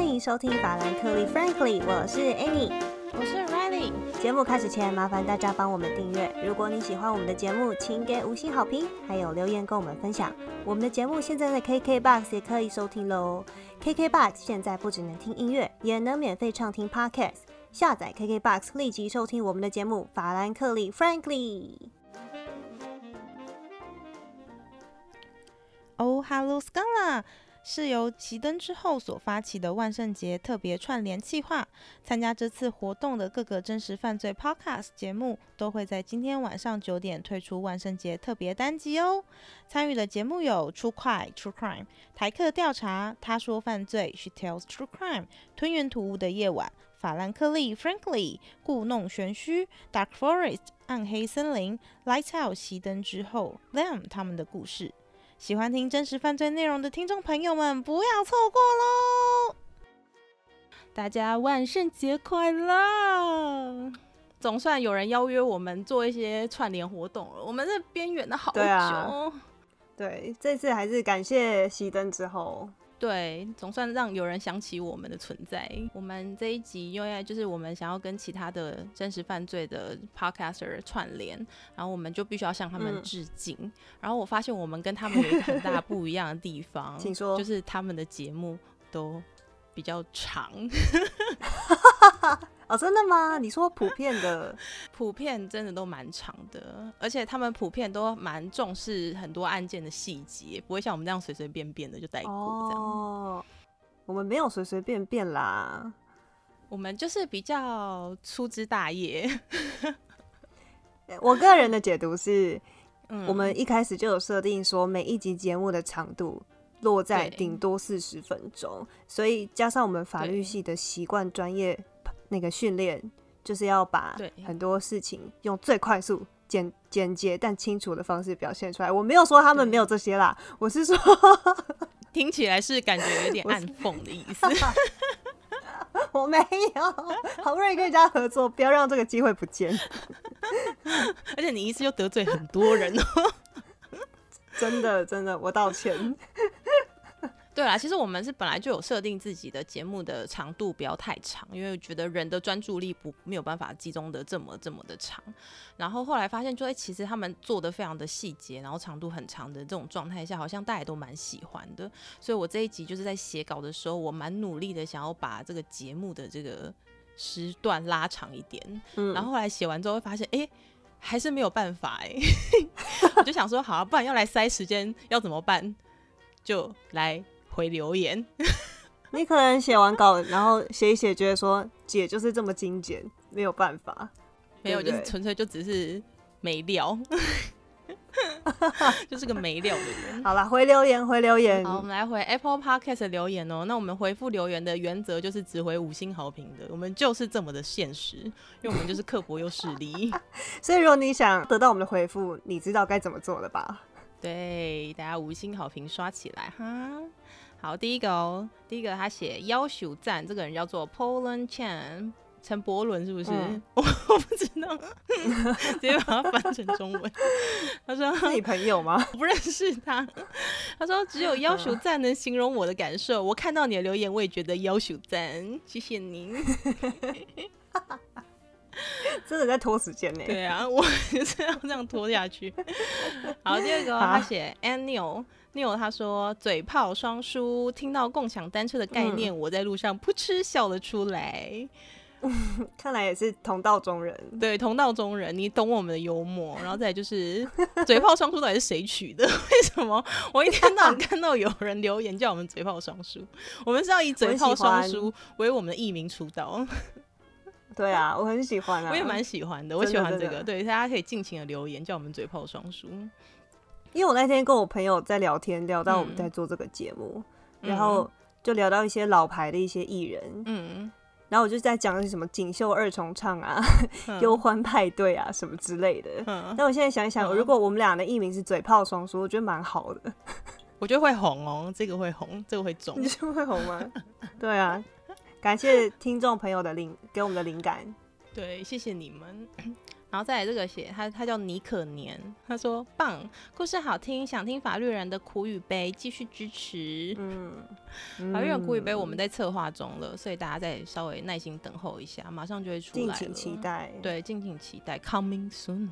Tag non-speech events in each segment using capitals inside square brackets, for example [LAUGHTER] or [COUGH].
欢迎收听法兰克利 Frankly，我是 Amy，我是 Riley。节目开始前，麻烦大家帮我们订阅。如果你喜欢我们的节目，请给五星好评，还有留言跟我们分享。我们的节目现在在 KKBOX 也可以收听喽。KKBOX 现在不只能听音乐，也能免费畅听 Podcast。下载 KKBOX，立即收听我们的节目《法兰克利 Frankly》。Oh, hello, Scala！是由熄灯之后所发起的万圣节特别串联计划。参加这次活动的各个真实犯罪 Podcast 节目都会在今天晚上九点推出万圣节特别单集哦。参与的节目有《出快 True Crime》、台客调查、他说犯罪 She Tells True Crime、吞云吐雾的夜晚、法兰克利 Frankly、故弄玄虚、Dark Forest 暗黑森林、Lights Out 熄灯之后 Them 他们的故事。喜欢听真实犯罪内容的听众朋友们，不要错过喽！大家万圣节快乐！总算有人邀约我们做一些串联活动了，我们是边缘的好久。对，这次还是感谢熄灯之后。对，总算让有人想起我们的存在。我们这一集因为就是我们想要跟其他的真实犯罪的 podcaster 串联，然后我们就必须要向他们致敬。然后我发现我们跟他们有一个很大 [LAUGHS] 不一样的地方，请说，就是他们的节目都比较长。[LAUGHS] 哦，真的吗？你说普遍的，[LAUGHS] 普遍真的都蛮长的，而且他们普遍都蛮重视很多案件的细节，不会像我们这样随随便便的就带过这样。哦，我们没有随随便便啦，我们就是比较粗枝大叶。[LAUGHS] 我个人的解读是，我们一开始就有设定说，每一集节目的长度落在顶多四十分钟，所以加上我们法律系的习惯专业。那个训练就是要把很多事情用最快速、简简洁但清楚的方式表现出来。我没有说他们没有这些啦，我是说，[LAUGHS] 听起来是感觉有点暗讽的意思。[LAUGHS] 我没有，好不容易跟人家合作，不要让这个机会不见。[LAUGHS] 而且你一次又得罪很多人哦，真的真的，我道歉。对啊，其实我们是本来就有设定自己的节目的长度不要太长，因为觉得人的专注力不没有办法集中的这么这么的长。然后后来发现，就哎，其实他们做的非常的细节，然后长度很长的这种状态下，好像大家都蛮喜欢的。所以我这一集就是在写稿的时候，我蛮努力的想要把这个节目的这个时段拉长一点。嗯，然后后来写完之后会发现，哎，还是没有办法哎。[LAUGHS] 我就想说，好，啊不然要来塞时间要怎么办？就来。回留言，[LAUGHS] 你可能写完稿，然后写一写，觉得说姐就是这么精简，没有办法，没有，就是纯粹就只是没料，[LAUGHS] 就是个没料的人。好了，回留言，回留言。好，我们来回 Apple Podcast 留言哦。那我们回复留言的原则就是只回五星好评的，我们就是这么的现实，因为我们就是刻薄又势利。[LAUGHS] 所以如果你想得到我们的回复，你知道该怎么做了吧？对，大家五星好评刷起来哈。好，第一个哦，第一个他写要求赞，这个人叫做 Poland Chan 陈伯伦，是不是？我 [LAUGHS] 我不知道，[LAUGHS] 直接把它翻成中文。他说是你朋友吗？我不认识他。他说只有要求赞能形容我的感受。我看到你的留言，我也觉得要求赞，谢谢您。[LAUGHS] 真的在拖时间呢。对啊，我就是要这样拖下去。好，第二个他写 Annual。Neil 他说：“嘴炮双输，听到共享单车的概念，我在路上噗嗤笑了出来。[LAUGHS] 看来也是同道中人，对，同道中人，你懂我们的幽默。然后再就是 [LAUGHS] 嘴炮双输到底是谁取的？[LAUGHS] 为什么我一天到晚看到有人留言叫我们嘴炮双输？我们是要以嘴炮双输为我们的艺名出道。对啊，我很喜欢啊，我也蛮喜欢的，我喜欢这个。对，大家可以尽情的留言叫我们嘴炮双输。”因为我那天跟我朋友在聊天，聊到我们在做这个节目，然后就聊到一些老牌的一些艺人，嗯，然后我就在讲什么锦绣二重唱啊、[LAUGHS] 忧欢派对啊什么之类的。但我现在想一想，如果我们俩的艺名是嘴炮双说，我觉得蛮好的。我觉得会红哦，这个会红，这个会中，[LAUGHS] 你觉得会红吗？[LAUGHS] 对啊，感谢听众朋友的灵给我们的灵感，对，谢谢你们。然后再来这个写他他叫尼可年，他说棒，故事好听，想听法律人的苦与悲，继续支持。嗯，法律人苦与悲我们在策划中了，所以大家再稍微耐心等候一下，马上就会出来了。敬请期待，对，敬请期待，coming soon。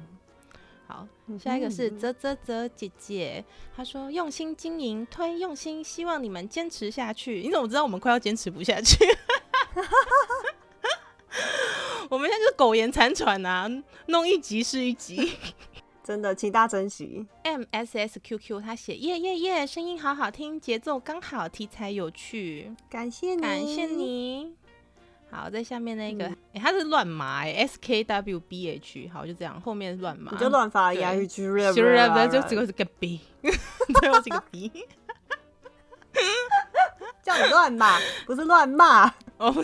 好，下一个是泽泽泽姐姐，她说用心经营，推用心，希望你们坚持下去。你怎么知道我们快要坚持不下去？[LAUGHS] 我们现在就是苟延残喘啊，弄一集是一集，[LAUGHS] 真的，请大家珍惜。M S S Q Q 他写耶耶耶，声音好好听，节奏刚好，题材有趣，感谢你，感谢你。好，在下面那个，哎，他是乱码，S K W B H，好，就这样，后面乱码，你就乱发押韵，就这个是 [LAUGHS] 个 B，最后是个 B，叫你乱码，不是乱骂。[LAUGHS] 哦。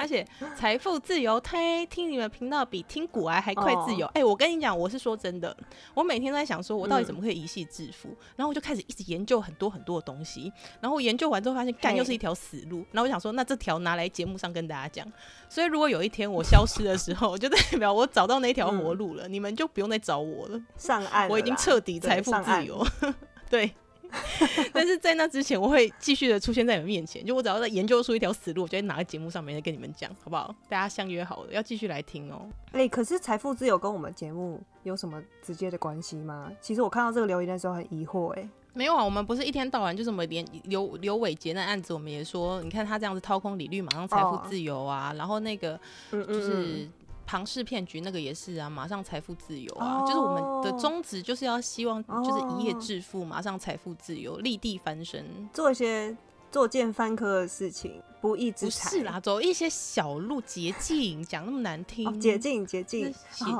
而且财富自由推听你们频道比听古癌还快自由。哎，我跟你讲，我是说真的，我每天都在想，说我到底怎么可以一系致富？然后我就开始一直研究很多很多的东西。然后研究完之后发现，干又是一条死路。然后我想说，那这条拿来节目上跟大家讲。所以如果有一天我消失的时候，[LAUGHS] 就代表我找到那条活路了，你们就不用再找我了。上岸，我已经彻底财富自由。[LAUGHS] 对。[LAUGHS] 但是在那之前，我会继续的出现在你们面前。就我只要在研究出一条死路，我就会拿在节目上面再跟你们讲，好不好？大家相约好了，要继续来听哦。哎，可是财富自由跟我们节目有什么直接的关系吗？其实我看到这个留言的时候很疑惑。哎，没有啊，我们不是一天到晚就这么连刘刘伟杰那案子，我们也说，你看他这样子掏空李律，马上财富自由啊。然后那个就是。庞氏骗局那个也是啊，马上财富自由啊，就是我们的宗旨就是要希望就是一夜致富，马上财富自由，立地翻身，做一些作奸犯科的事情，不义之财。不是啦，走一些小路捷径，讲那么难听，捷径捷径，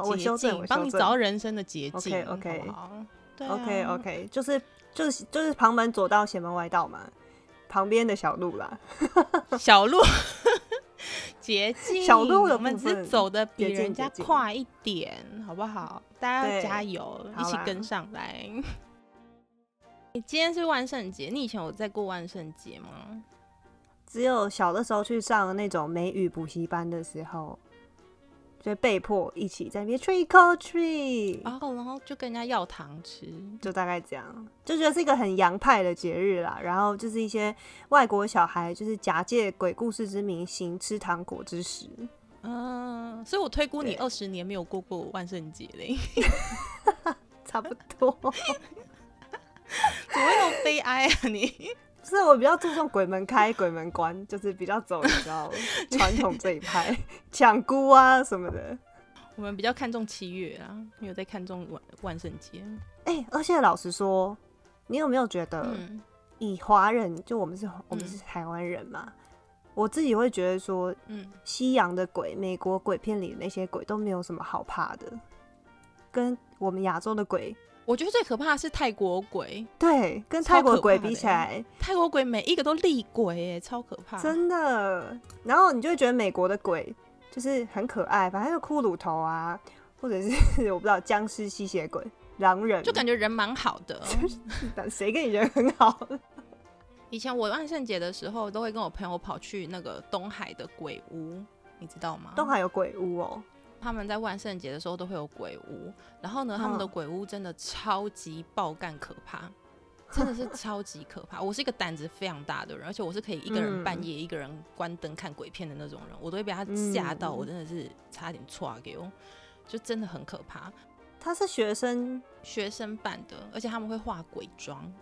我修正，帮你找到人生的捷径。OK OK，对，OK OK，就是就是就是旁门左道，邪门歪道嘛，旁边的小路啦，[LAUGHS] 小路。[LAUGHS] 捷径，小路我们只是走的比人家快一点，好不好？大家要加油，一起跟上来。你今天是万圣节，你以前有在过万圣节吗？只有小的时候去上那种美语补习班的时候。就被迫一起在那边 trick or treat，然后然后就跟人家要糖吃，就大概这样，就觉得是一个很洋派的节日啦。然后就是一些外国小孩，就是假借鬼故事之名行吃糖果之实。嗯，所以我推估你二十年没有过过万圣节嘞，[LAUGHS] 差不多。怎么会那么悲哀啊你？是我比较注重鬼门开、鬼门关，[LAUGHS] 就是比较走比较传统这一派，[LAUGHS] 抢姑啊什么的。我们比较看重七月啊，没有在看重万万圣节。哎，而且老实说，你有没有觉得，以华人就我们是我们是台湾人嘛，我自己会觉得说，嗯，西洋的鬼、美国鬼片里那些鬼都没有什么好怕的，跟我们亚洲的鬼。我觉得最可怕的是泰国鬼，对，跟泰国鬼比起来，泰国鬼每一个都厉鬼，哎，超可怕，真的。然后你就会觉得美国的鬼就是很可爱，反正就骷髅头啊，或者是 [LAUGHS] 我不知道僵尸、吸血鬼、狼人，就感觉人蛮好的。[LAUGHS] 谁跟你人很好？[LAUGHS] 以前我万圣节的时候，都会跟我朋友跑去那个东海的鬼屋，你知道吗？东海有鬼屋哦。他们在万圣节的时候都会有鬼屋，然后呢，他们的鬼屋真的超级爆干可怕，真的是超级可怕。我是一个胆子非常大的人，而且我是可以一个人半夜一个人关灯看鬼片的那种人，我都会被他吓到，我真的是差点错给我，就真的很可怕。他是学生学生办的，而且他们会化鬼妆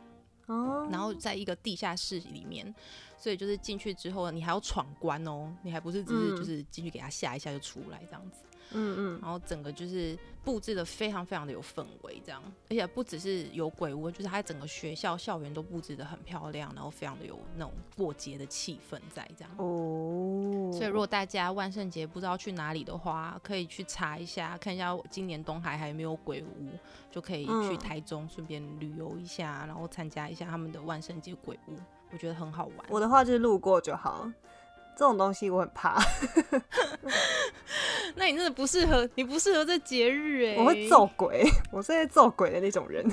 哦，然后在一个地下室里面。所以就是进去之后，你还要闯关哦，你还不是只是就是进去给他吓一下就出来这样子，嗯嗯，然后整个就是布置的非常非常的有氛围这样，而且不只是有鬼屋，就是它整个学校校园都布置的很漂亮，然后非常的有那种过节的气氛在这样哦。所以如果大家万圣节不知道去哪里的话，可以去查一下，看一下今年东海还有没有鬼屋，就可以去台中顺便旅游一下，然后参加一下他们的万圣节鬼屋。我觉得很好玩。我的话就是路过就好，这种东西我很怕。[LAUGHS] 那你真的不适合，你不适合这节日哎。我会揍鬼，我是在揍鬼的那种人。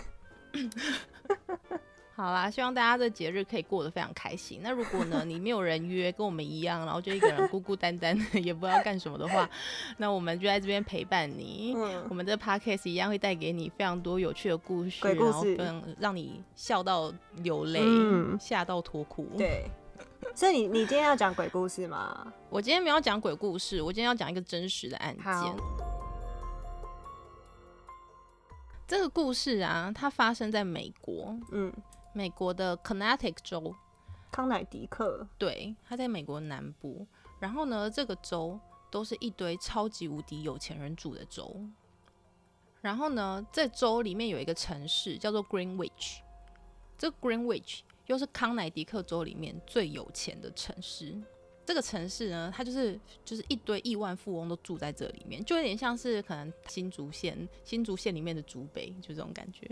[COUGHS] 好啦，希望大家的节日可以过得非常开心。那如果呢，你没有人约，跟我们一样，然后就一个人孤孤单单的，也不知道干什么的话，[LAUGHS] 那我们就在这边陪伴你。嗯，我们的 podcast 一样会带给你非常多有趣的故事，然后让你笑到流泪，吓到脱裤。对，[LAUGHS] 所以你你今天要讲鬼故事吗？我今天没有讲鬼故事，我今天要讲一个真实的案件。这个故事啊，它发生在美国。嗯。美国的 Connecticut 州，康乃狄克，对，它在美国南部。然后呢，这个州都是一堆超级无敌有钱人住的州。然后呢，在州里面有一个城市叫做 Greenwich，这 Greenwich 又是康乃狄克州里面最有钱的城市。这个城市呢，它就是就是一堆亿万富翁都住在这里面，就有点像是可能新竹县新竹县里面的竹北，就这种感觉。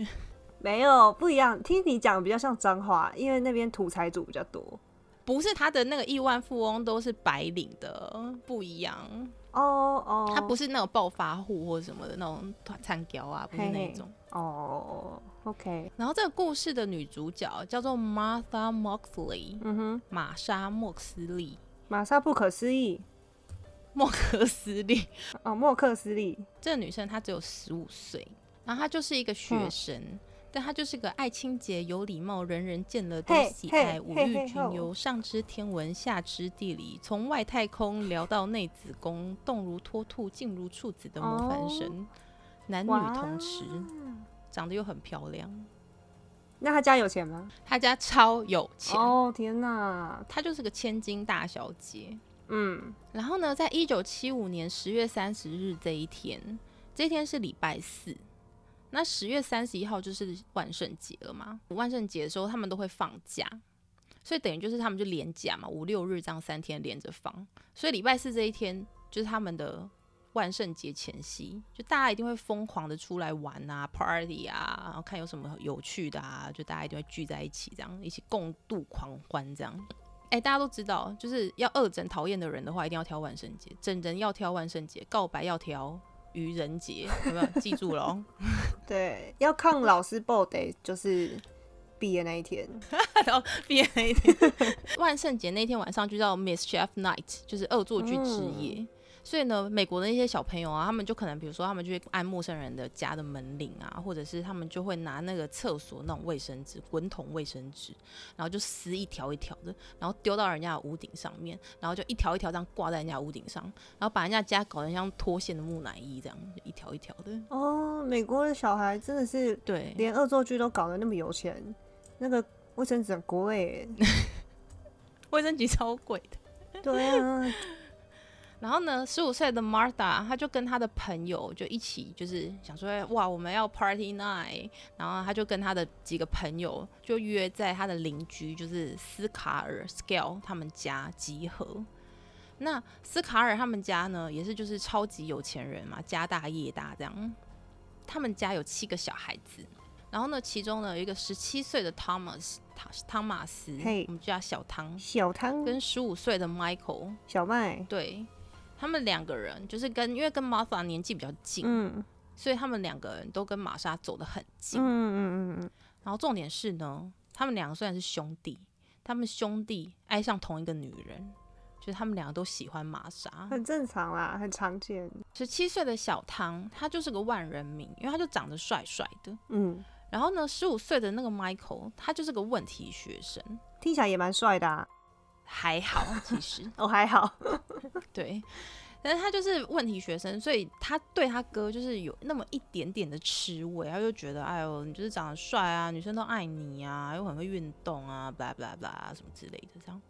没有不一样，听你讲比较像脏话，因为那边土财主比较多。不是他的那个亿万富翁都是白领的，不一样。哦哦，他不是那种暴发户或者什么的那种团餐胶啊，不是那种。哦，OK。然后这个故事的女主角叫做 Martha Moxley，嗯哼，玛莎莫斯利，玛莎不可思议，莫克斯利，哦，莫克斯利。这个女生她只有十五岁，然后她就是一个学生。但她就是个爱清洁、有礼貌、人人见了都喜爱、五欲均优、上知天文、下知地理，从外太空聊到内子宫，动如脱兔、静如处子的模范生，男女同池，长得又很漂亮。那他家有钱吗？他家超有钱哦！天哪，他就是个千金大小姐。嗯，然后呢，在一九七五年十月三十日这一天，这一天是礼拜四。那十月三十一号就是万圣节了嘛？万圣节的时候他们都会放假，所以等于就是他们就连假嘛，五六日这样三天连着放。所以礼拜四这一天就是他们的万圣节前夕，就大家一定会疯狂的出来玩啊，party 啊，然后看有什么有趣的啊，就大家一定会聚在一起，这样一起共度狂欢这样。哎，大家都知道，就是要恶整讨厌的人的话，一定要挑万圣节；整人要挑万圣节，告白要挑。愚人节有没有记住了？[LAUGHS] 对，要抗老师 b 得就是毕业那一天，[LAUGHS] 然后毕业那一天，[LAUGHS] 万圣节那天晚上就叫 Mischief Night，就是恶作剧之夜。所以呢，美国的那些小朋友啊，他们就可能，比如说，他们就会按陌生人的家的门铃啊，或者是他们就会拿那个厕所那种卫生纸，滚筒卫生纸，然后就撕一条一条的，然后丢到人家的屋顶上面，然后就一条一条这样挂在人家屋顶上，然后把人家家搞得像脱线的木乃伊这样，一条一条的。哦，美国的小孩真的是对，连恶作剧都搞得那么有钱，那个卫生纸很贵，[LAUGHS] 卫生纸超贵的。对啊。然后呢，十五岁的 Martha，他就跟他的朋友就一起，就是想说，哇，我们要 Party Night。然后他就跟他的几个朋友就约在他的邻居，就是斯卡尔 Scale 他们家集合。那斯卡尔他们家呢，也是就是超级有钱人嘛，家大业大这样。他们家有七个小孩子，然后呢，其中呢有一个十七岁的 Thomas 汤汤马斯，我们叫小汤，小汤跟十五岁的 Michael 小麦，对。他们两个人就是跟，因为跟玛莎年纪比较近，嗯，所以他们两个人都跟玛莎走得很近，嗯嗯嗯然后重点是呢，他们两个虽然是兄弟，他们兄弟爱上同一个女人，就是他们两个都喜欢玛莎，很正常啦，很常见。十七岁的小汤，他就是个万人迷，因为他就长得帅帅的，嗯。然后呢，十五岁的那个 Michael，他就是个问题学生，听起来也蛮帅的。还好，其实。[LAUGHS] 哦还好，[LAUGHS] 对，但是他就是问题学生，所以他对他哥就是有那么一点点的吃味，他就觉得哎呦，你就是长得帅啊，女生都爱你啊，又很会运动啊，blah blah blah 什么之类的这样。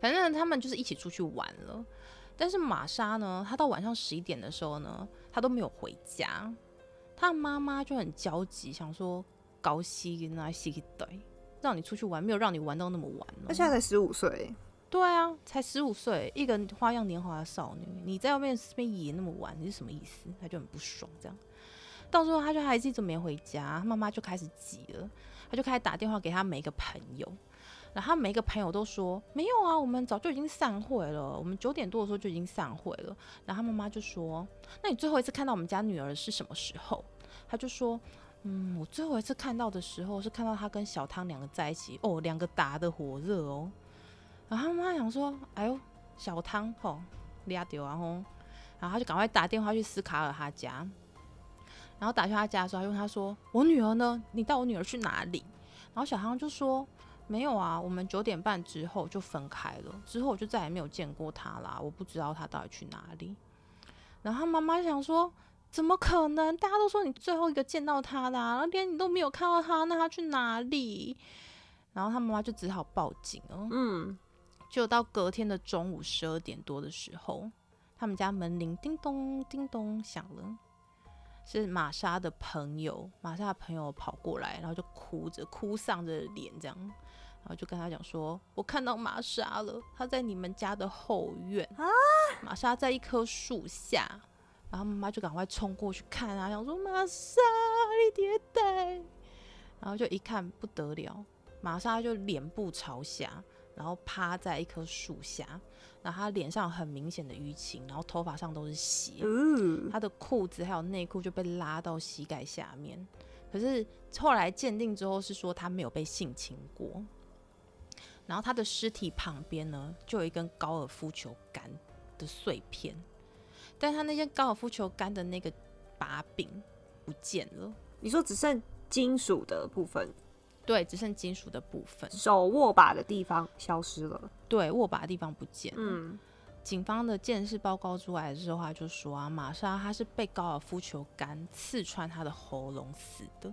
反正他们就是一起出去玩了，但是玛莎呢，她到晚上十一点的时候呢，她都没有回家，她妈妈就很焦急，想说高息那西对。让你出去玩，没有让你玩到那么晚。他现在才十五岁，对啊，才十五岁，一个花样年华的少女，你在外面边野那么晚，你是什么意思？他就很不爽，这样。到时候他就还是一直没回家，妈妈就开始急了，他就开始打电话给他每一个朋友，然后每一个朋友都说没有啊，我们早就已经散会了，我们九点多的时候就已经散会了。然后妈妈就说，那你最后一次看到我们家女儿是什么时候？他就说。嗯，我最后一次看到的时候是看到他跟小汤两个在一起，哦，两个打的火热哦。然后他妈想说，哎呦，小汤吼，俩丢然后，然后他就赶快打电话去斯卡尔他家。然后打去他家的时候，他问他说：“我女儿呢？你带我女儿去哪里？”然后小汤就说：“没有啊，我们九点半之后就分开了，之后我就再也没有见过她啦，我不知道她到底去哪里。”然后妈妈想说。怎么可能？大家都说你最后一个见到他的，然后连你都没有看到他，那他去哪里？然后他妈妈就只好报警哦。嗯，就到隔天的中午十二点多的时候，他们家门铃叮咚叮咚响了，是玛莎的朋友。玛莎的朋友跑过来，然后就哭着哭丧着脸这样，然后就跟他讲说：“我看到玛莎了，她在你们家的后院啊，玛莎在一棵树下。”然后妈妈就赶快冲过去看啊，想说玛莎你跌倒，然后就一看不得了，玛莎就脸部朝下，然后趴在一棵树下，然后她脸上很明显的淤青，然后头发上都是血，她的裤子还有内裤就被拉到膝盖下面。可是后来鉴定之后是说她没有被性侵过，然后她的尸体旁边呢就有一根高尔夫球杆的碎片。但他那些高尔夫球杆的那个把柄不见了。你说只剩金属的部分？对，只剩金属的部分。手握把的地方消失了。对，握把的地方不见了。嗯。警方的鉴识报告出来之后，他就说啊，玛莎她是被高尔夫球杆刺穿她的喉咙死的，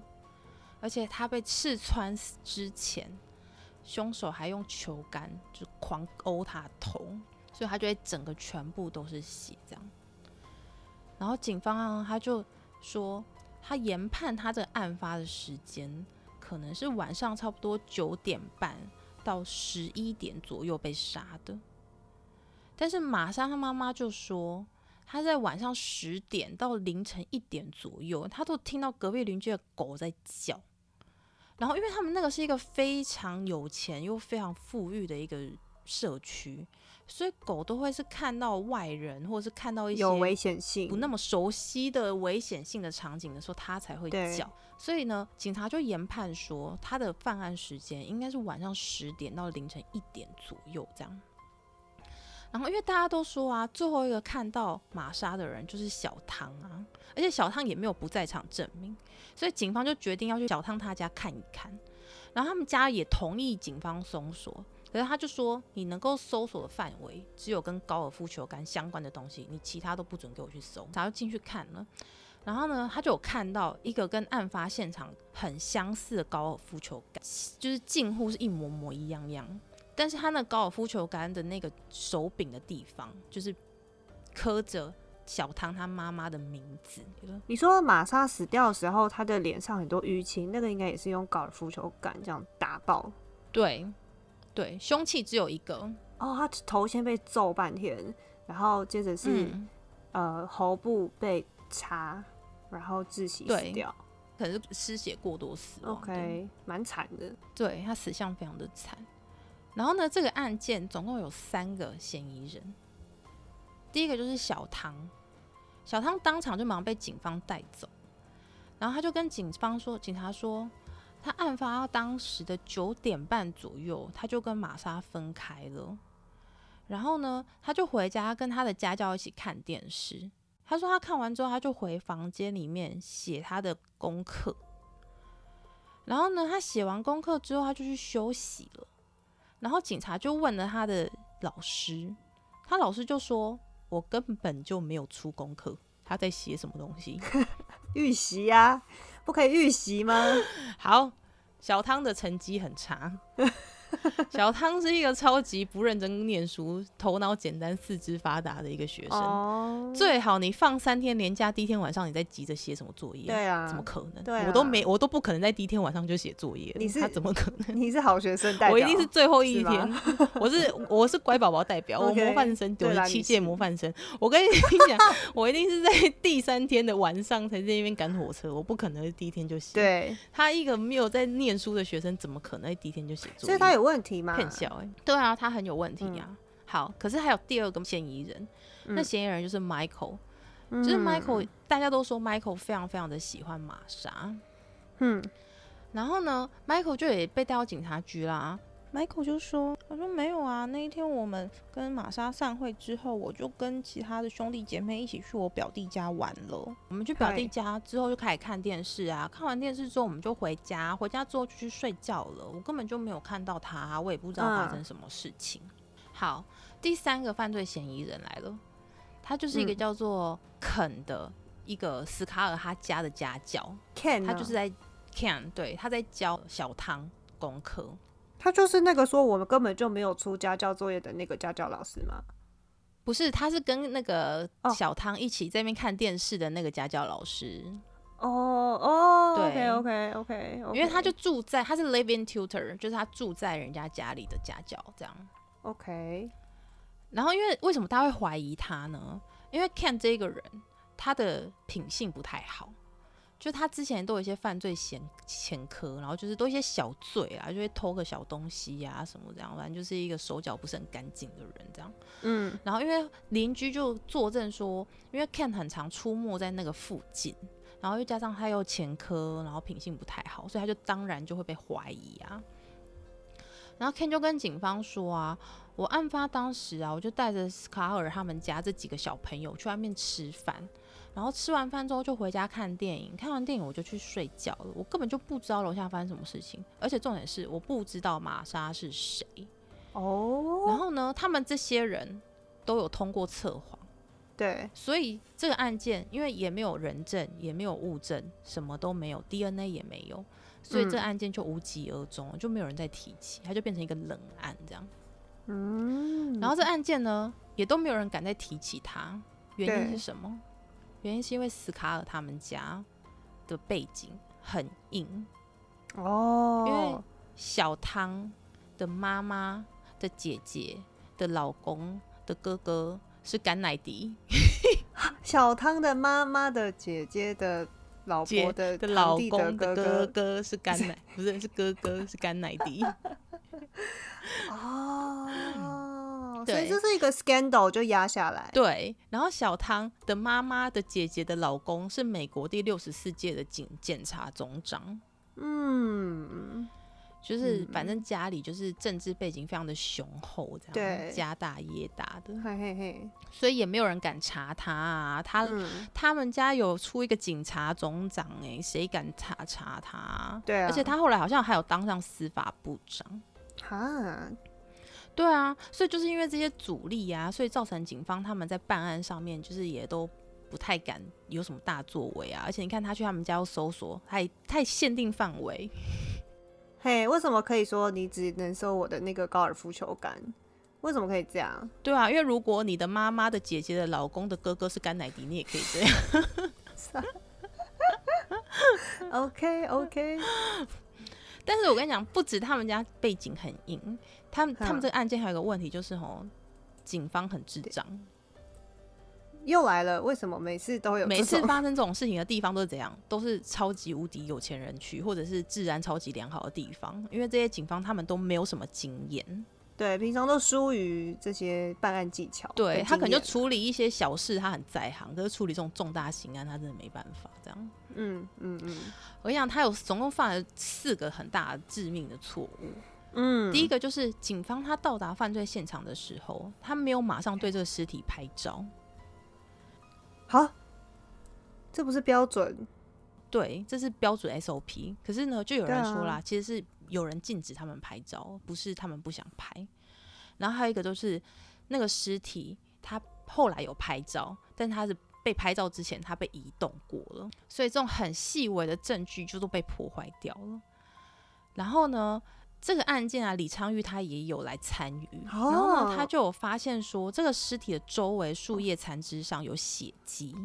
而且她被刺穿之前，凶手还用球杆就狂殴她头，所以她就会整个全部都是血这样。然后警方他就说，他研判他这案发的时间可能是晚上差不多九点半到十一点左右被杀的。但是玛莎他妈妈就说，他在晚上十点到凌晨一点左右，他都听到隔壁邻居的狗在叫。然后因为他们那个是一个非常有钱又非常富裕的一个社区。所以狗都会是看到外人，或者是看到一些有危险性、不那么熟悉的危险性的场景的时候，它才会叫。所以呢，警察就研判说，他的犯案时间应该是晚上十点到凌晨一点左右这样。然后，因为大家都说啊，最后一个看到玛莎的人就是小汤啊，而且小汤也没有不在场证明，所以警方就决定要去小汤他家看一看。然后他们家也同意警方搜索。可是他就说，你能够搜索的范围只有跟高尔夫球杆相关的东西，你其他都不准给我去搜。然后进去看了，然后呢，他就有看到一个跟案发现场很相似的高尔夫球杆，就是近乎是一模模一样样。但是他那高尔夫球杆的那个手柄的地方，就是刻着小汤他妈妈的名字。你说玛莎死掉的时候，他的脸上很多淤青，那个应该也是用高尔夫球杆这样打爆。对。对，凶器只有一个哦。他头先被揍半天，然后接着是呃喉部被插，然后窒息死掉，可能是失血过多死亡。OK，蛮惨的。对他死相非常的惨。然后呢，这个案件总共有三个嫌疑人。第一个就是小唐，小唐当场就马上被警方带走，然后他就跟警方说，警察说。他案发当时的九点半左右，他就跟玛莎分开了。然后呢，他就回家跟他的家教一起看电视。他说他看完之后，他就回房间里面写他的功课。然后呢，他写完功课之后，他就去休息了。然后警察就问了他的老师，他老师就说：“我根本就没有出功课，他在写什么东西？[LAUGHS] 预习呀。”不可以预习吗？好，小汤的成绩很差。[LAUGHS] [LAUGHS] 小汤是一个超级不认真念书、头脑简单、四肢发达的一个学生。最好你放三天年假，第一天晚上你在急着写什么作业？对啊，怎么可能？对，我都没，我都不可能在第一天晚上就写作业。你是他怎么可能？[LAUGHS] 你是好学生代表，[LAUGHS] 我一定是最后一天。我是我是乖宝宝代表，我模范生，九十七届模范生。我跟你讲，我一定是在第三天的晚上才在那边赶火车，我不可能第一天就写。对，他一个没有在念书的学生，怎么可能第一天就写作业？所以他有问题吗？骗小哎，对啊，他很有问题呀。好，可是还有第二个嫌疑人，那嫌疑人就是 Michael，就是 Michael，大家都说 Michael 非常非常的喜欢玛莎，嗯，然后呢，Michael 就也被带到警察局啦。Michael 就说：“他说没有啊，那一天我们跟玛莎散会之后，我就跟其他的兄弟姐妹一起去我表弟家玩了。我们去表弟家之后就开始看电视啊，看完电视之后我们就回家，回家之后就去睡觉了。我根本就没有看到他，我也不知道发生什么事情。好，第三个犯罪嫌疑人来了，他就是一个叫做肯的一个斯卡尔他家的家教，Ken，他就是在 Ken，对，他在教小汤功课。”他就是那个说我们根本就没有出家教作业的那个家教老师吗？不是，他是跟那个小汤一起在那边看电视的那个家教老师。哦哦，对，OK OK，OK，因为他就住在，他是 living tutor，就是他住在人家家里的家教这样。OK，然后因为为什么大家会怀疑他呢？因为 Ken 这个人他的品性不太好。就他之前都有一些犯罪前前科，然后就是都一些小罪啊，就会偷个小东西呀什么这样，反正就是一个手脚不是很干净的人这样。嗯，然后因为邻居就作证说，因为 Ken 很常出没在那个附近，然后又加上他又前科，然后品性不太好，所以他就当然就会被怀疑啊。然后 Ken 就跟警方说啊，我案发当时啊，我就带着卡尔他们家这几个小朋友去外面吃饭。然后吃完饭之后就回家看电影，看完电影我就去睡觉了。我根本就不知道楼下发生什么事情，而且重点是我不知道玛莎是谁。哦。然后呢，他们这些人都有通过测谎，对，所以这个案件因为也没有人证，也没有物证，什么都没有，DNA 也没有，所以这案件就无疾而终，就没有人再提起，它就变成一个冷案这样。嗯。然后这案件呢，也都没有人敢再提起它，原因是什么？原因是因为斯卡尔他们家的背景很硬哦，因为小汤的妈妈的姐姐的老公的哥哥是甘乃迪，[LAUGHS] 小汤的妈妈的姐姐的老婆的的老公的哥哥是甘乃，不是是哥哥是甘乃迪 [LAUGHS] 哦。[LAUGHS] 所以这是一个 scandal 就压下来。对，然后小汤的妈妈的姐姐的老公是美国第六十四届的警检察总长。嗯，就是反正家里就是政治背景非常的雄厚，这样家大业大的，嘿嘿嘿，所以也没有人敢查他啊。他他们家有出一个警察总长，哎，谁敢查查他？对啊，而且他后来好像还有当上司法部长。哈。对啊，所以就是因为这些阻力啊，所以造成警方他们在办案上面就是也都不太敢有什么大作为啊。而且你看他去他们家要搜索，太太限定范围。嘿，为什么可以说你只能收我的那个高尔夫球杆？为什么可以这样？对啊，因为如果你的妈妈的姐姐的老公的哥哥是甘乃迪，你也可以这样。[LAUGHS] OK OK。[LAUGHS] 但是我跟你讲，不止他们家背景很硬。他们他们这个案件还有个问题，就是吼，警方很智障。又来了，为什么每次都有？每次发生这种事情的地方都是怎样？都是超级无敌有钱人区，或者是治安超级良好的地方。因为这些警方他们都没有什么经验，对，平常都疏于这些办案技巧。对他可能就处理一些小事，他很在行，可是处理这种重大刑案，他真的没办法。这样，嗯嗯嗯。我跟你讲，他有总共犯了四个很大致命的错误。嗯，第一个就是警方他到达犯罪现场的时候，他没有马上对这个尸体拍照。好，这不是标准，对，这是标准 SOP。可是呢，就有人说啦，其实是有人禁止他们拍照，不是他们不想拍。然后还有一个就是那个尸体，他后来有拍照，但他是被拍照之前他被移动过了，所以这种很细微的证据就都被破坏掉了。然后呢？这个案件啊，李昌钰他也有来参与，然后呢，他就有发现说，这个尸体的周围树叶残枝上有血迹，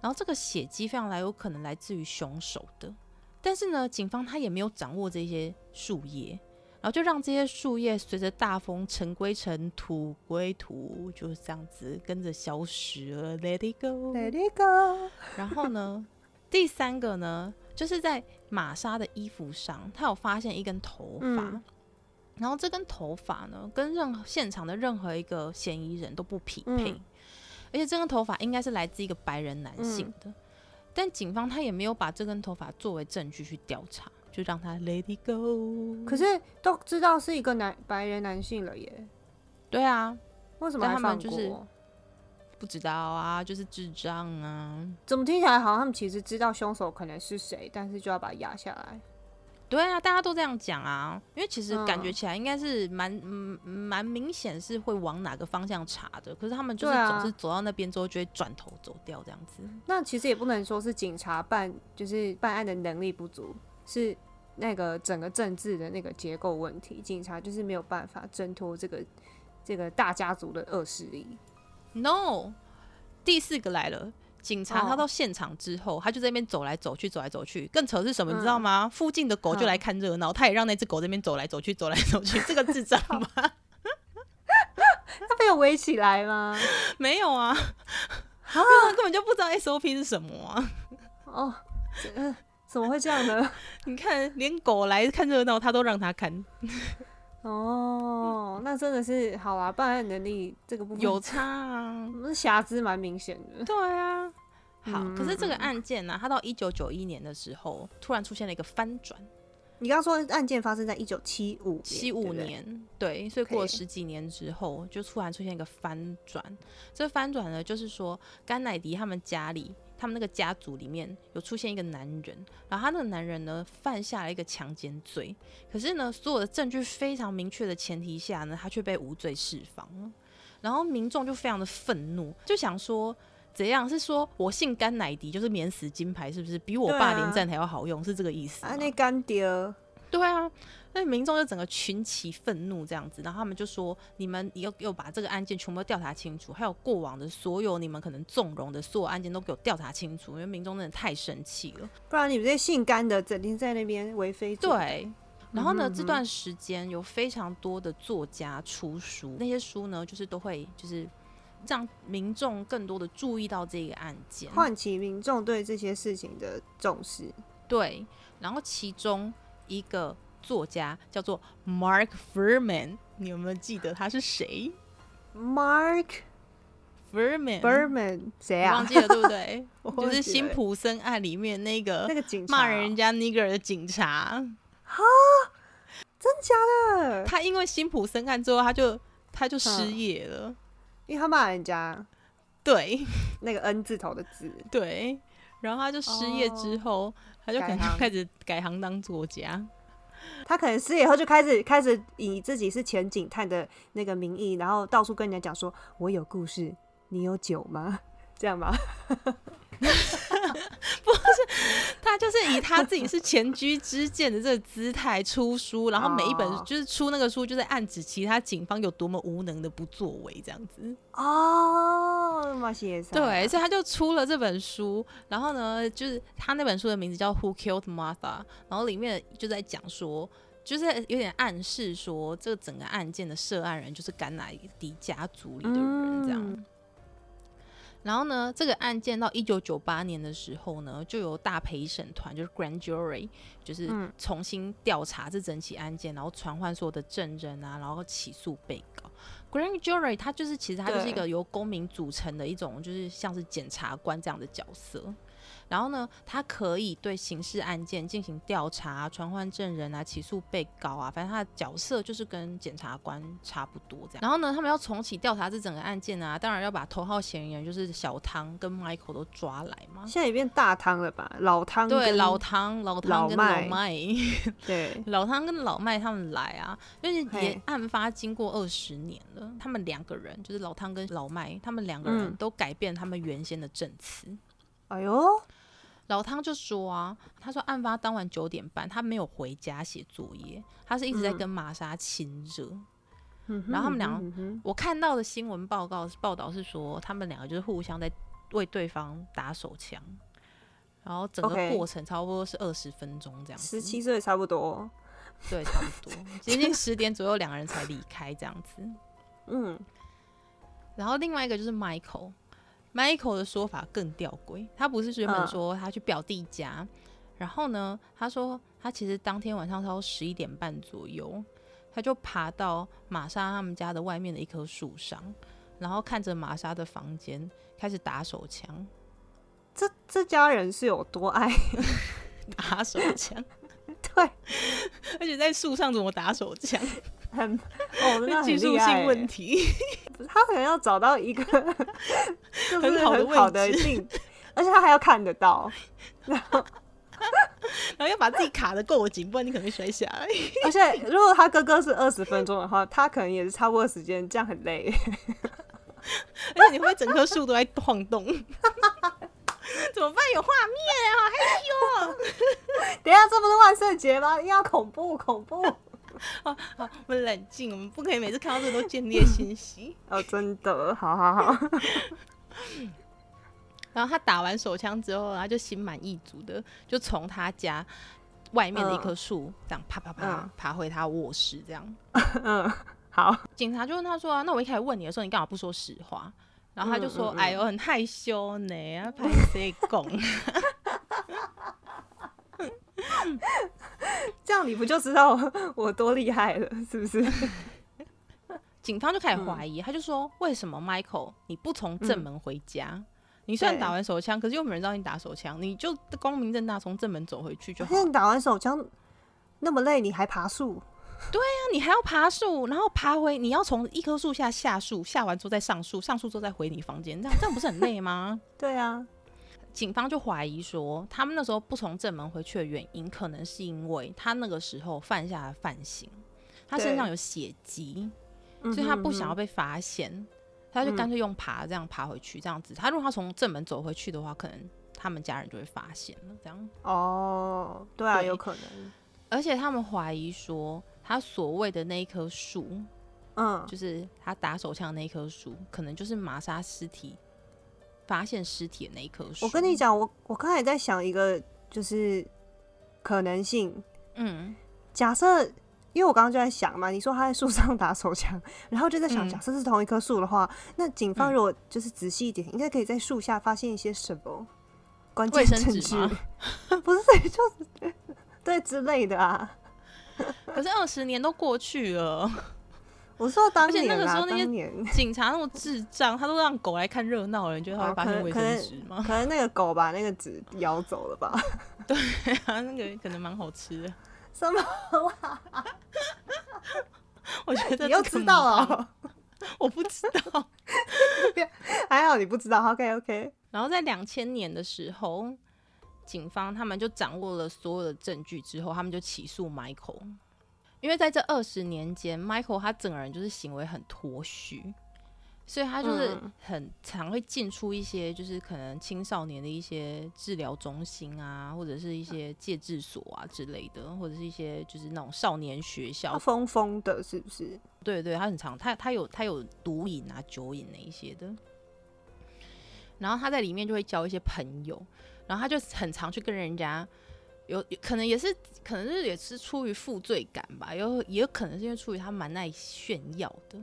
然后这个血迹非常来有可能来自于凶手的，但是呢，警方他也没有掌握这些树叶，然后就让这些树叶随着大风尘归尘，土归土，就是这样子跟着消失了，Let it go，Let it go。然后呢，第三个呢？就是在玛莎的衣服上，他有发现一根头发，然后这根头发呢，跟任何现场的任何一个嫌疑人都不匹配，而且这根头发应该是来自一个白人男性的，但警方他也没有把这根头发作为证据去调查，就让他 let it go。可是都知道是一个男白人男性了耶，对啊，为什么他们就是过不知道啊，就是智障啊。怎么听起来好像他们其实知道凶手可能是谁，但是就要把他压下来？对啊，大家都这样讲啊，因为其实感觉嗯起来应该是蛮嗯蛮明显是会往哪个方向查的，可是他们就是总是走到那边之后就会转头走掉这样子。那其实也不能说是警察办就是办案的能力不足，是那个整个政治的那个结构问题，警察就是没有办法挣脱这个这个大家族的恶势力。No，第四个来了。警察他哦到现场之后，他就在那边走来走去，走来走去。更扯是什么，你知道嗯吗？附近的狗就嗯来看热闹，他也让那只狗在那边走来走去，走来走去。这个智障吗？[LAUGHS] 他被我围起来吗？没有啊，因为他根本就不知道 SOP 是什么啊。哦，这呃怎么会这样呢？[LAUGHS] 你看，连狗来看热闹，他都让他看，哦，那真的是好啊，办案能力这个部分有差啊。[LAUGHS] 那瑕疵蛮明显的。对啊，好，嗯可是这个案件呢、它到一九九一年的时候，突然出现了一个翻转。你刚刚说案件发生在一九七五七五对对年，对，所以过了十几年之后，就突然出现一个翻转。这翻转呢，就是说甘乃迪他们家里，他们那个家族里面有出现一个男人，然后他那个男人呢犯下了一个强奸罪，可是呢，所有的证据非常明确的前提下呢，他却被无罪释放了。然后民众就非常的愤怒，就想说。怎样？是说我姓甘乃迪，就是免死金牌，是不是比我对啊爸连战还要好用？是这个意思吗？啊，那干爹，对啊，那民众就整个群起愤怒这样子，然后他们就说：你们要要把这个案件全部都调查清楚，还有过往的所有你们可能纵容的所有案件都给我调查清楚，因为民众真的太生气了。不然你们这些姓甘的整天在那边为非作歹，对。然后呢，嗯这段时间有非常多的作家出书，那些书呢，就是都会就是让民众更多的注意到这个案件。唤起民众对这些事情的重视。对，然后其中一个作家叫做 Mark Furman，你有没有记得他是谁 Mark？Furman Berman 谁啊忘？记了对不对？[LAUGHS] 就是辛普森案里面那个那个警察骂人家 nigger 的警察，哈真假的？他因为辛普森案之后，他就他就失嗯业了。因为他骂人家对那个 N 字头的字，对，然后他就失业之后，他就可能开始改行当作家。他可能失业以后就开始开始以自己是前警探的那个名义，然后到处跟人家讲说：“我有故事，你有酒吗？” [LAUGHS] 这样 [LAUGHS] 吗？他就是以他自己是前居之鉴的这个姿态出书，然后每一本哦就是出那个书，就在暗指其他警方有多么无能的不作为这样子。哦，马对，所以他就出了这本书，然后呢，就是他那本书的名字叫《Who Killed Martha》，然后里面就在讲说。就是有点暗示说，这个整个案件的涉案人就是甘乃迪家族里的人，这样。嗯然后呢，这个案件到一九九八年的时候呢，就由大陪审团，就是 Grand Jury，就是嗯重新调查这整起案件，然后传唤所有的证人啊，然后起诉被告。Grand Jury 它就是其实它就是一个由公民组成的一种，就是像是检察官这样的角色。然后呢，他可以对刑事案件进行调查、传唤证人啊、起诉被告啊，反正他的角色就是跟检察官差不多这样。然后呢，他们要重启调查这整个案件啊，当然要把头号嫌疑人就是小汤跟 Michael 都抓来嘛。现在也变大汤了吧？老汤对，老汤、老汤跟老麦麦，对 [LAUGHS] 老汤跟老麦他们来啊，因为也案发经过二十年了，他们两个人就是老汤跟老麦，他们两个人嗯都改变他们原先的证词。哎呦，老汤就说啊，他说案发当晚九点半，他没有回家写作业，他是一直在嗯跟玛莎亲热。嗯然后他们两个我看到的新闻报告报道是说，他们两个就是互相在为对方打手枪，然后整个过程差不多是二十分钟这样子。十七岁差不多。对，差不多，[LAUGHS] 接近十点左右，两个人才离开这样子。嗯，然后另外一个就是 Michael。Michael 的说法更吊诡，他不是原本嗯说他去表弟家，然后呢，他说他其实当天晚上差不多十一点半左右，他就爬到玛莎他们家的外面的一棵树上，然后看着玛莎的房间开始打手枪。这这家人是有多爱 [LAUGHS] 打手枪？[LAUGHS] 对，而且在树上怎么打手枪？很 [LAUGHS] 哦，技术性问欸题。[LAUGHS] 他可能要找到一个 [LAUGHS] 就是很好的很好的而且他还要看得到，然后然后要把自己卡的够紧，不然你可能会摔下来。而且如果他哥哥是二十分钟的话，他可能也是差不多时间，这样很累。而且你会整棵树都在晃动？怎么办？有画面啊！好害羞等一下，这不是万圣节吗？要恐怖恐怖哦！[LAUGHS] 好，我们冷静，我们不可以每次看到这个都见猎心喜。[LAUGHS] 哦，真的，好好好，[LAUGHS] 然后他打完手枪之后，他就心满意足的，就从他家外面的一棵树这样啪啪啪嗯爬回他卧室，这样。嗯，好，警察就问他说、啊：“那我一开始问你的时候，你干嘛不说实话？”然后他就说：“嗯嗯嗯哎呦，很害羞呢，啊，拍谁拱？这样你不就知道我多厉害了，是不是？[LAUGHS] 警方就开始怀疑，他就说：“为什么 Michael 你不从正门回家？你虽然打完手枪，可是又没人知道你打手枪，你就光明正大从正门走回去就好了。现在你打完手枪那么累，你还爬树？对啊你还要爬树，然后爬回，你要从一棵树下下树，下完之后再上树，上树之后再回你房间，这样这样不是很累吗？” [LAUGHS] 对啊，警方就怀疑说，他们那时候不从正门回去的原因，可能是因为他那个时候犯下了犯行，他身上有血迹，嗯所以他不想要被发现，他就干脆用爬这样爬回去，这样子。他如果他从正门走回去的话，可能他们家人就会发现了，这样。哦，对啊，对。有可能，而且他们怀疑说，他所谓的那一棵树，嗯，就是他打手枪的那一棵树，可能就是玛莎尸体发现尸体的那一棵树。我跟你，讲，我我刚才也在想一个就是可能性，嗯，假设，因为我刚刚就在想嘛，你说他在树上打手枪，然后就在想，嗯假设是同一棵树的话，那警方嗯如果就是仔细一点，应该可以在树下发现一些什么关键证据？[LAUGHS] 不是，[LAUGHS] 就是对之类的啊。[LAUGHS] 可是二十年都过去了，我说当而且那个时候那些 [LAUGHS] 警察那么智障，他都让狗来看热闹了，你觉得他会哦发现卫生纸吗？可能那个狗把那个纸咬走了吧？[LAUGHS] 对啊那个可能蛮好吃的，什么？[LAUGHS] 我觉得你又知道了？我不知道。还好你不知道。OK OK。然后在两千年的时候，警方他们就掌握了所有的证据之后，他们就起诉 Michael，因为在这二十年间，Michael 他整个人就是行为很脱序，所以他就是嗯很常会进出一些就是可能青少年的一些治疗中心啊，或者是一些戒治所啊之类的，或者是一些就是那种少年学校。疯疯的，是不是？对对，他很常，他他有他有毒瘾啊、酒瘾那一些的。然后他在里面就会交一些朋友，然后他就很常去跟人家有可能也是可能是也是出于负罪感吧，有也有可能是因为出于他蛮爱炫耀的，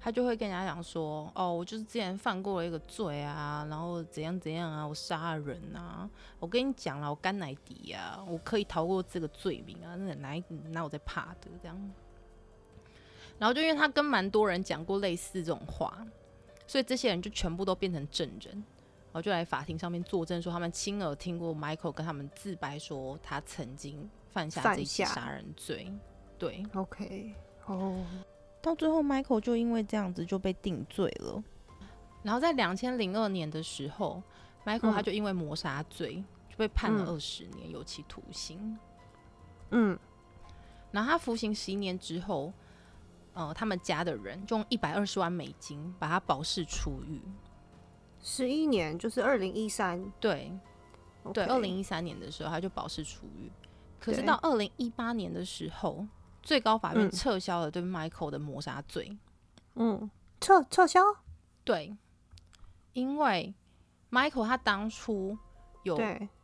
他就会跟人家讲说，哦，我就是之前犯过了一个罪啊，然后怎样怎样啊，我杀人啊，我跟你讲了，我甘乃迪啊，我可以逃过这个罪名啊，那哪哪有在怕的这样。然后就因为他跟蛮多人讲过类似这种话，所以这些人就全部都变成证人，后就来法庭上面作证，说他们亲耳听过 Michael 跟他们自白，说他曾经犯下这一起杀人罪。对，OK，哦，到最后 Michael 就因为这样子就被定罪了。然后在两千零二年的时候，Michael 嗯他就因为谋杀罪就被判了嗯二十年有期徒刑。嗯，然后他服刑十一年之后，呃，他们家的人就用一百二十万美金把他保释出狱。十一年就是二零一三，对对，二零一三年的时候他就保释出狱。可是到二零一八年的时候，最高法院嗯。撤销了对 Michael 的谋杀罪。嗯，撤撤销，对，因为 Michael 他当初有，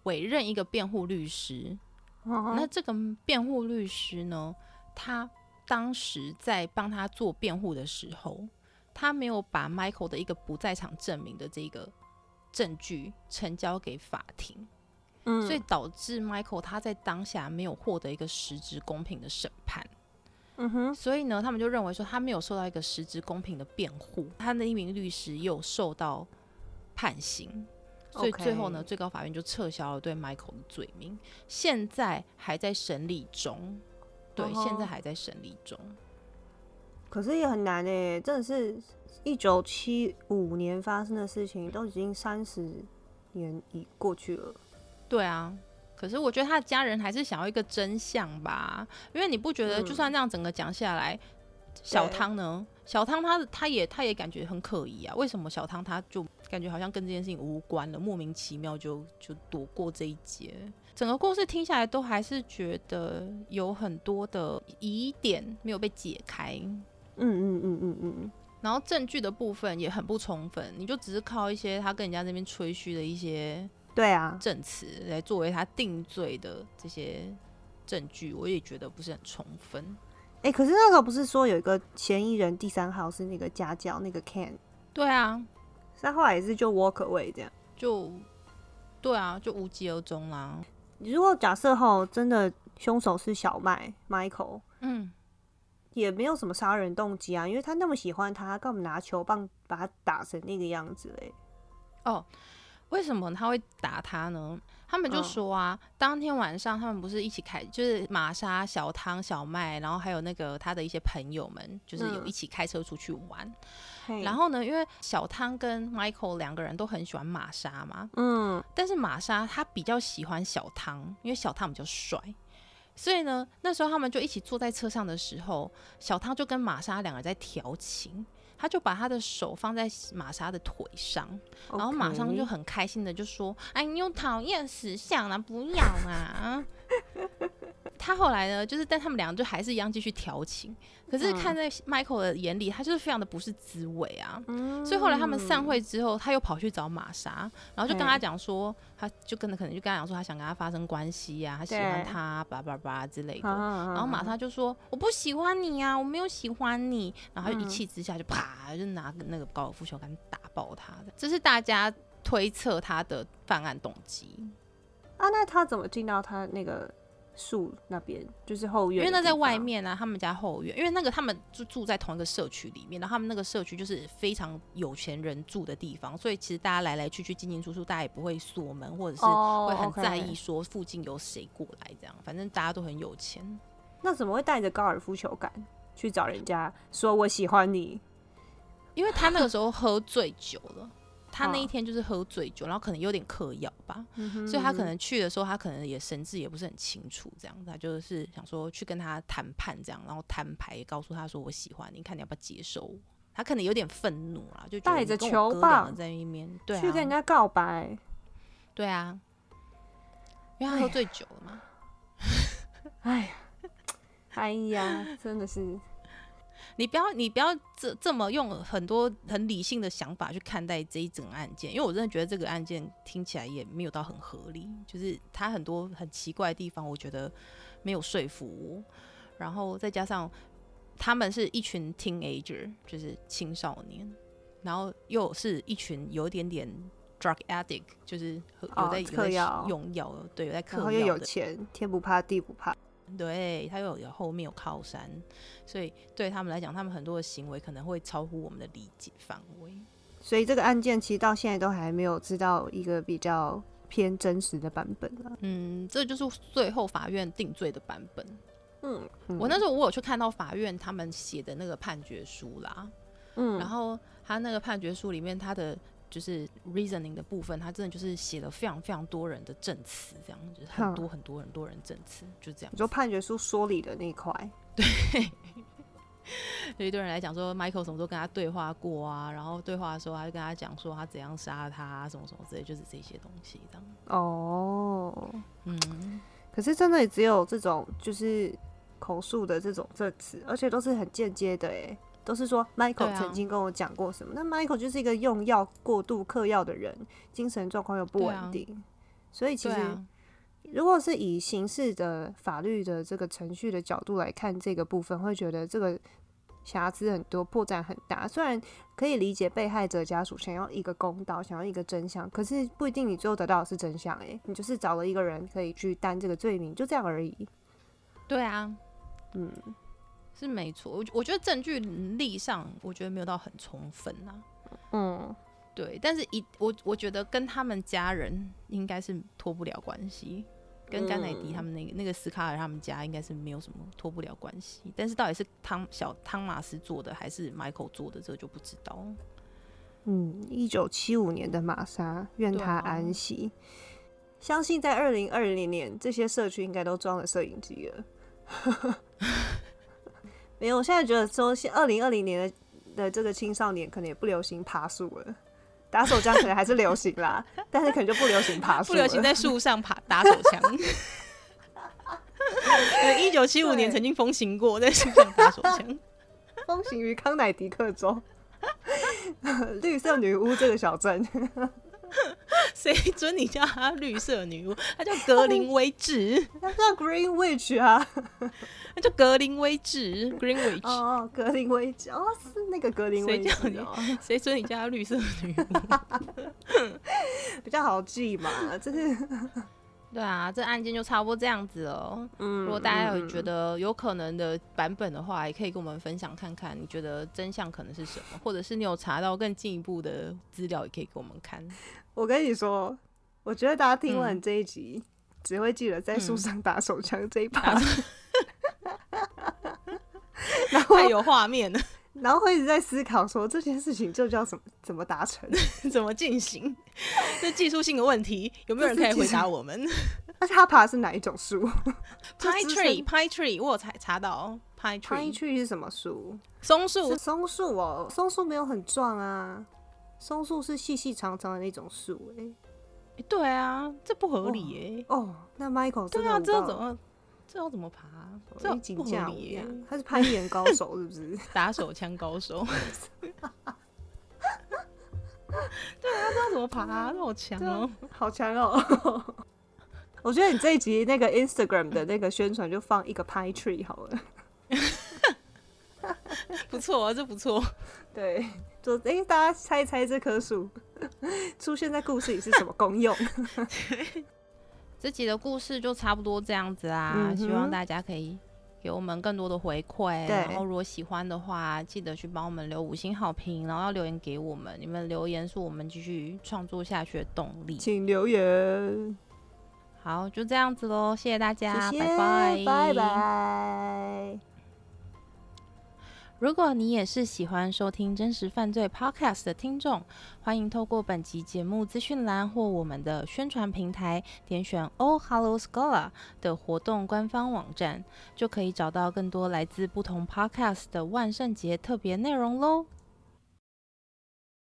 委任一个辩护律师，那那这个辩护律师呢，他当时在帮他做辩护的时候，他没有把 Michael 的一个不在场证明的这个证据呈交给法庭，嗯，所以导致 Michael 他在当下没有获得一个实质公平的审判。嗯哼，所以呢，他们就认为说他没有受到一个实质公平的辩护，他的一名律师又受到判刑，所以最后呢，最高法院就撤销了对 Michael 的罪名，现在还在审理中。对，现在还在审理中。可是也很难诶，真的是一九七五年发生的事情，都已经三十年已过去了。对啊，可是我觉得他的家人还是想要一个真相吧，因为你不觉得就算这样整个讲下来，小汤呢？小汤他他也他也感觉很可疑啊，为什么小汤他就感觉好像跟这件事情无关了，莫名其妙就就躲过这一劫？整个故事听下来都还是觉得有很多的疑点没有被解开。嗯嗯嗯嗯嗯，然后证据的部分也很不充分，你就只是靠一些他跟人家那边吹嘘的一些对啊证词来作为他定罪的这些证据，我也觉得不是很充分。哎，可是那时候不是说有一个嫌疑人第三号是那个家教那个 Ken？对啊，他后来也是就 walk away 这样，就对啊，就无疾而终啦。如果假设哈真的凶手是小麦 Michael，嗯。也没有什么杀人动机啊，因为他那么喜欢他，干嘛拿球棒把他打成那个样子嘞？哦，为什么他会打他呢？他们就说啊，当天晚上他们不是一起开，就是玛莎、小汤、小麦，然后还有那个他的一些朋友们，就是有一起开车出去玩。然后呢，因为小汤跟 Michael 两个人都很喜欢玛莎嘛，嗯，但是玛莎她比较喜欢小汤，因为小汤比较帅。所以呢，那时候他们就一起坐在车上的时候，小汤就跟玛莎两个人在调情，他就把他的手放在玛莎的腿上，然后玛莎就很开心的就说：“哎，你又讨厌死相了，不要啊！”他后来呢，就是但他们两个就还是一样继续调情。可是看在 Michael 的眼里，他就是非常的不是滋味啊。所以后来他们散会之后，他又跑去找玛莎，然后就跟他讲说，他就跟他可能就跟他讲说，他想跟他发生关系呀，他喜欢他，叭叭叭之类的。然后玛莎就说：“我不喜欢你呀，我没有喜欢你。”然后他就一气之下就啪就拿那个高尔夫球杆打爆他的。这是大家推测他的犯案动机啊。那他怎么进到他那个？树那边就是后院，因为那在外面啊，他们家后院，因为那个他们住住在同一个社区里面，然后他们那个社区就是非常有钱人住的地方，所以其实大家来来去去进进出出，大家也不会锁门，或者是会很在意说附近有谁过来这样，反正大家都很有钱。那怎么会带着高尔夫球杆去找人家说我喜欢你？因为他那个时候喝醉酒了。他那一天就是喝醉酒，然后可能有点嗑药吧，所以他可能去的时候，他可能也神志也不是很清楚，这样他就是想说去跟他谈判这样，然后摊牌告诉他说我喜欢你，看你要不要接受我。他可能有点愤怒啦，就带着球棒在一面，对，去跟人家告白，对啊，因为他喝醉酒了嘛。哎呀，哎呀，真的是。你不要，你不要这这么用很多很理性的想法去看待这一整案件，因为我真的觉得这个案件听起来也没有到很合理，就是它很多很奇怪的地方，我觉得没有说服我。然后再加上他们是一群 teenager，就是青少年，然后又是一群有一点点 drug addict，就是有在用药，对，有在嗑药又有钱，天不怕地不怕。对他又有后面有靠山，所以对他们来讲，他们很多的行为可能会超乎我们的理解范围。所以这个案件其实到现在都还没有知道一个比较偏真实的版本啊。嗯，这就是最后法院定罪的版本。嗯，我那时候我有去看到法院他们写的那个判决书啦。嗯，然后他那个判决书里面他的。就是 reasoning 的部分，他真的就是写了非常非常多人的证词，这样就是很多很多很多人证词，就这样。你说判决书说理的那一块，对，[LAUGHS] 对一堆人来讲说，Michael 什么时候跟他对话过啊？然后对话的时候，他就跟他讲说他怎样杀他，什么什么之类，就是这些东西这样。哦，嗯，可是真的也只有这种就是口述的这种证词，而且都是很间接的，哎。都是说 Michael 曾经跟我讲过什么？那 Michael 就是一个用药过度嗑药的人，精神状况又不稳定，所以其实如果是以刑事的法律的这个程序的角度来看这个部分，会觉得这个瑕疵很多，破绽很大。虽然可以理解被害者家属想要一个公道，想要一个真相，可是不一定你最后得到的是真相。诶，你就是找了一个人可以去担这个罪名，就这样而已。对啊，嗯。是没错，我我觉得证据力上，我觉得没有到很充分啊。嗯，对，但是一我我觉得跟他们家人应该是脱不了关系，跟甘乃迪他们那个那个斯卡尔他们家应该是没有什么脱不了关系。但是到底是汤小汤马斯做的还是 Michael 做的，这就不知道。嗯，一九七五年的玛莎，愿他安息。相信在二零二零年，这些社区应该都装了摄影机了。[LAUGHS] 没有，我现在觉得说，二零二零年的的这个青少年可能也不流行爬树了。打手枪可能还是流行啦，[LAUGHS] 但是可能就不流行爬树，不流行在树上爬打手枪。[LAUGHS] 一九七五年曾经风行过在树上打手枪，[LAUGHS] 风行于康乃狄克州绿色女巫这个小镇。谁准你叫她绿色女巫？她叫格林威治，[LAUGHS] 她叫 Green Witch 啊，[LAUGHS] 她叫格林威治，Green Witch。哦，格林威治，哦，是那个格林威治。谁叫你？谁准你叫她绿色女巫？[LAUGHS] 比较好记嘛，这是。对啊，这案件就差不多这样子哦。嗯，如果大家有觉得有可能的版本的话，也可以跟我们分享看看，你觉得真相可能是什么，或者是你有查到更进一步的资料，也可以给我们看。我跟你说，我觉得大家听完这一集，只会记得在树上打手枪这一趴，然后有画面了。然后会一直在思考说这件事情就叫怎么怎么达成，[LAUGHS] 怎么进行？[LAUGHS] 这技术性的问题，有没有人可以回答我们？[LAUGHS] 而且他爬的是哪一种树？Pine tree，Pine tree，我有查查到 Pine tree，Pine tree 是什么树？松树，松树哦，松树没有很壮啊，松树是细细长长的那种树，哎，对啊，这不合理哎。哦，那 Michael 对啊，这怎么？这要怎么爬？这不合理。他是攀岩高手 [LAUGHS] 是不是？打手枪高手。[LAUGHS] 对啊，这要怎么爬？好强哦，好强哦！[LAUGHS] 我觉得你这一集那个 Instagram 的那个宣传就放一个 Pine Tree 好了。不错啊，这不错。对，就哎，大家猜一猜这棵树 [LAUGHS] 出现在故事里是什么功用？[LAUGHS] 这集的故事就差不多这样子啦，希望大家可以给我们更多的回馈。然后如果喜欢的话，记得去帮我们留五星好评，然后要留言给我们。你们留言是我们继续创作下去的动力。请留言。好，就这样子喽，谢谢大家，拜拜，拜拜。如果你也是喜欢收听真实犯罪 Podcast 的听众，欢迎透过本集节目资讯栏或我们的宣传平台，点选 ohhaloscola 的活动官方网站，就可以找到更多来自不同 Podcast 的万圣节特别内容喽。